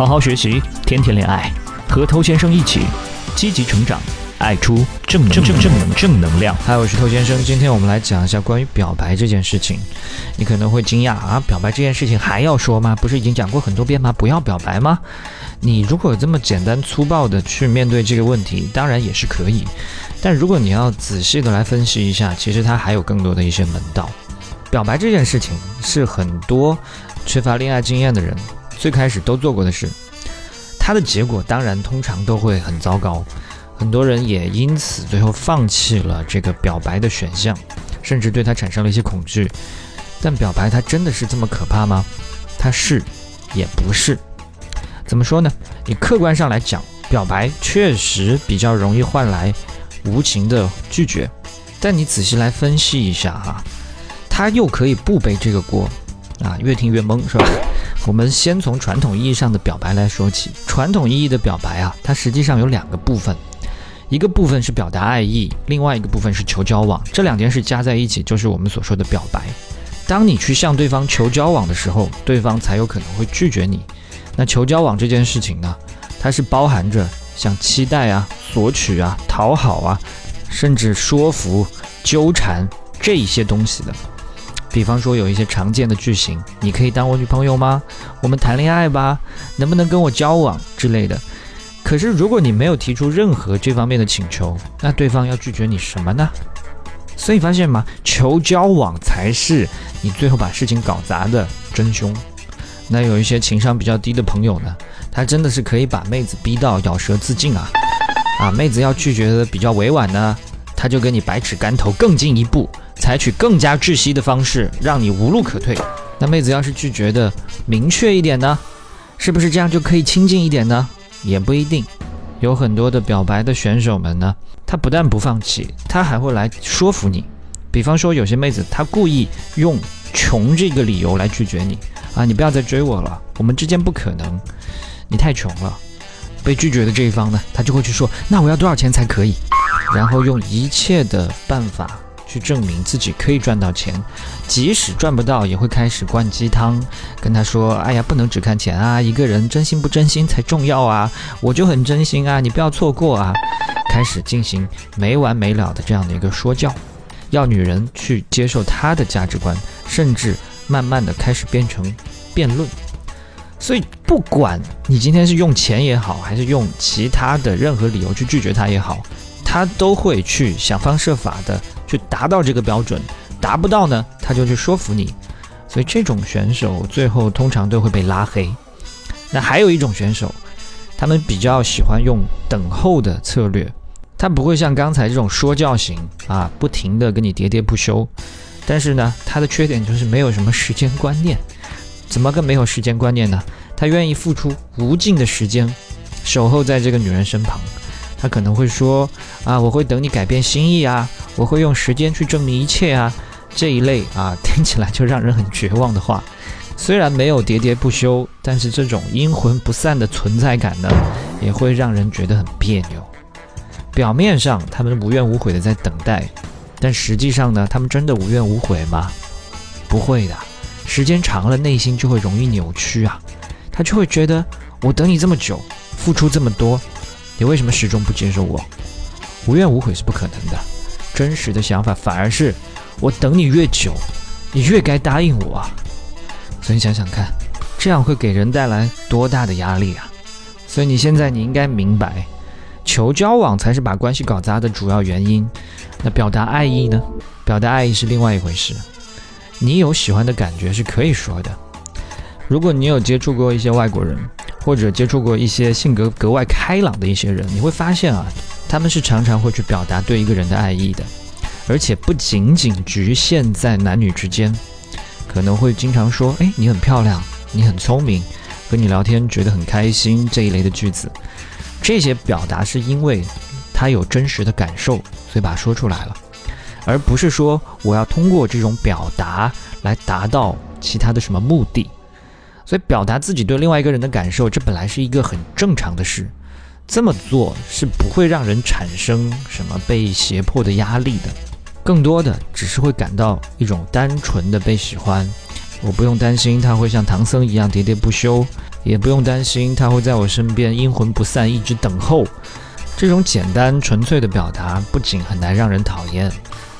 好好学习，天天恋爱，和偷先生一起积极成长，爱出正正正正能正能量。嗨，我是偷先生，今天我们来讲一下关于表白这件事情。你可能会惊讶啊，表白这件事情还要说吗？不是已经讲过很多遍吗？不要表白吗？你如果这么简单粗暴的去面对这个问题，当然也是可以。但如果你要仔细的来分析一下，其实它还有更多的一些门道。表白这件事情是很多缺乏恋爱经验的人最开始都做过的事，它的结果当然通常都会很糟糕，很多人也因此最后放弃了这个表白的选项，甚至对它产生了一些恐惧。但表白它真的是这么可怕吗？它是，也不是。怎么说呢？你客观上来讲，表白确实比较容易换来无情的拒绝，但你仔细来分析一下哈。他又可以不背这个锅，啊，越听越懵，是吧？我们先从传统意义上的表白来说起。传统意义的表白啊，它实际上有两个部分，一个部分是表达爱意，另外一个部分是求交往。这两件事加在一起，就是我们所说的表白。当你去向对方求交往的时候，对方才有可能会拒绝你。那求交往这件事情呢，它是包含着像期待啊、索取啊、讨好啊，甚至说服、纠缠这一些东西的。比方说有一些常见的句型，你可以当我女朋友吗？我们谈恋爱吧，能不能跟我交往之类的。可是如果你没有提出任何这方面的请求，那对方要拒绝你什么呢？所以发现吗？求交往才是你最后把事情搞砸的真凶。那有一些情商比较低的朋友呢，他真的是可以把妹子逼到咬舌自尽啊！啊，妹子要拒绝的比较委婉呢，他就跟你百尺竿头更进一步。采取更加窒息的方式，让你无路可退。那妹子要是拒绝的明确一点呢？是不是这样就可以亲近一点呢？也不一定。有很多的表白的选手们呢，他不但不放弃，他还会来说服你。比方说，有些妹子她故意用穷这个理由来拒绝你啊，你不要再追我了，我们之间不可能，你太穷了。被拒绝的这一方呢，他就会去说，那我要多少钱才可以？然后用一切的办法。去证明自己可以赚到钱，即使赚不到，也会开始灌鸡汤，跟他说：“哎呀，不能只看钱啊，一个人真心不真心才重要啊，我就很真心啊，你不要错过啊。”开始进行没完没了的这样的一个说教，要女人去接受他的价值观，甚至慢慢的开始变成辩论。所以，不管你今天是用钱也好，还是用其他的任何理由去拒绝他也好，他都会去想方设法的。去达到这个标准，达不到呢，他就去说服你，所以这种选手最后通常都会被拉黑。那还有一种选手，他们比较喜欢用等候的策略，他不会像刚才这种说教型啊，不停的跟你喋喋不休。但是呢，他的缺点就是没有什么时间观念。怎么个没有时间观念呢？他愿意付出无尽的时间，守候在这个女人身旁。他可能会说啊，我会等你改变心意啊。我会用时间去证明一切啊，这一类啊 听起来就让人很绝望的话，虽然没有喋喋不休，但是这种阴魂不散的存在感呢，也会让人觉得很别扭。表面上他们无怨无悔的在等待，但实际上呢，他们真的无怨无悔吗？不会的，时间长了，内心就会容易扭曲啊，他就会觉得我等你这么久，付出这么多，你为什么始终不接受我？无怨无悔是不可能的。真实的想法反而是，我等你越久，你越该答应我。所以想想看，这样会给人带来多大的压力啊！所以你现在你应该明白，求交往才是把关系搞砸的主要原因。那表达爱意呢？表达爱意是另外一回事。你有喜欢的感觉是可以说的。如果你有接触过一些外国人，或者接触过一些性格格外开朗的一些人，你会发现啊。他们是常常会去表达对一个人的爱意的，而且不仅仅局限在男女之间，可能会经常说：“哎，你很漂亮，你很聪明，和你聊天觉得很开心。”这一类的句子，这些表达是因为他有真实的感受，所以把它说出来了，而不是说我要通过这种表达来达到其他的什么目的。所以表达自己对另外一个人的感受，这本来是一个很正常的事。这么做是不会让人产生什么被胁迫的压力的，更多的只是会感到一种单纯的被喜欢。我不用担心他会像唐僧一样喋喋不休，也不用担心他会在我身边阴魂不散，一直等候。这种简单纯粹的表达，不仅很难让人讨厌，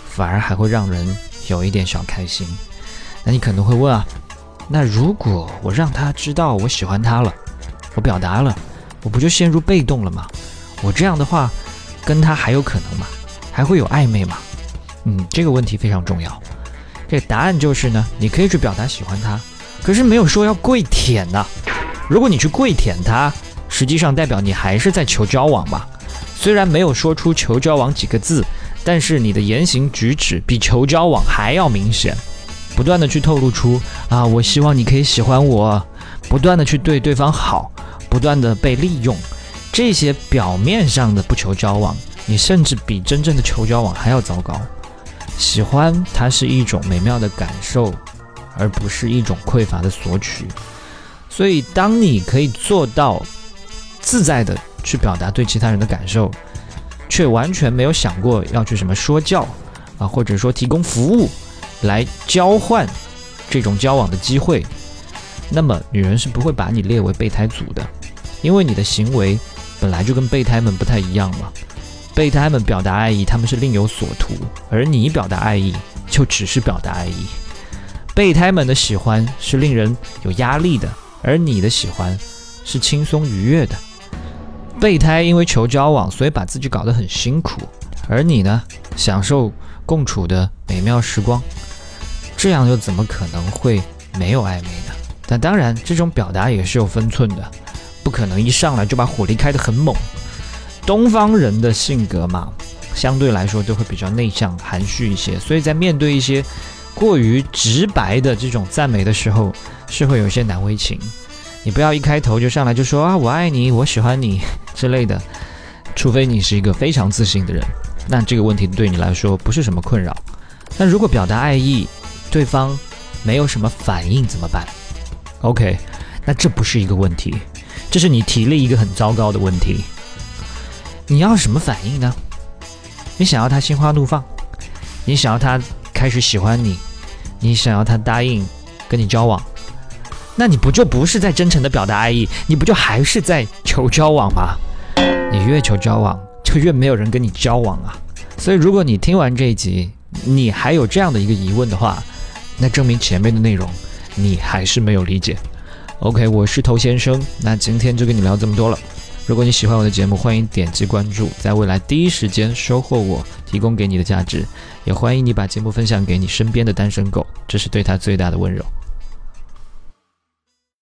反而还会让人有一点小开心。那你可能会问啊，那如果我让他知道我喜欢他了，我表达了，我不就陷入被动了吗？我这样的话，跟他还有可能吗？还会有暧昧吗？嗯，这个问题非常重要。这答案就是呢，你可以去表达喜欢他，可是没有说要跪舔呐。如果你去跪舔他，实际上代表你还是在求交往嘛。虽然没有说出求交往几个字，但是你的言行举止比求交往还要明显，不断的去透露出啊，我希望你可以喜欢我，不断的去对对方好，不断的被利用，这些表面上的不求交往，你甚至比真正的求交往还要糟糕。喜欢它是一种美妙的感受，而不是一种匮乏的索取。所以，当你可以做到自在的。去表达对其他人的感受，却完全没有想过要去什么说教啊，或者说提供服务来交换这种交往的机会，那么女人是不会把你列为备胎组的，因为你的行为本来就跟备胎们不太一样嘛。备胎们表达爱意，他们是另有所图，而你表达爱意就只是表达爱意。备胎们的喜欢是令人有压力的，而你的喜欢是轻松愉悦的。备胎因为求交往，所以把自己搞得很辛苦，而你呢，享受共处的美妙时光，这样又怎么可能会没有暧昧呢？但当然，这种表达也是有分寸的，不可能一上来就把火力开得很猛。东方人的性格嘛，相对来说都会比较内向、含蓄一些，所以在面对一些过于直白的这种赞美的时候，是会有些难为情。你不要一开头就上来就说啊，我爱你，我喜欢你。之类的，除非你是一个非常自信的人，那这个问题对你来说不是什么困扰。那如果表达爱意，对方没有什么反应怎么办？OK，那这不是一个问题，这是你提了一个很糟糕的问题。你要什么反应呢？你想要他心花怒放，你想要他开始喜欢你，你想要他答应跟你交往。那你不就不是在真诚的表达爱意，你不就还是在求交往吗？你越求交往，就越没有人跟你交往啊！所以，如果你听完这一集，你还有这样的一个疑问的话，那证明前面的内容你还是没有理解。OK，我是头先生，那今天就跟你聊这么多了。如果你喜欢我的节目，欢迎点击关注，在未来第一时间收获我提供给你的价值，也欢迎你把节目分享给你身边的单身狗，这是对他最大的温柔。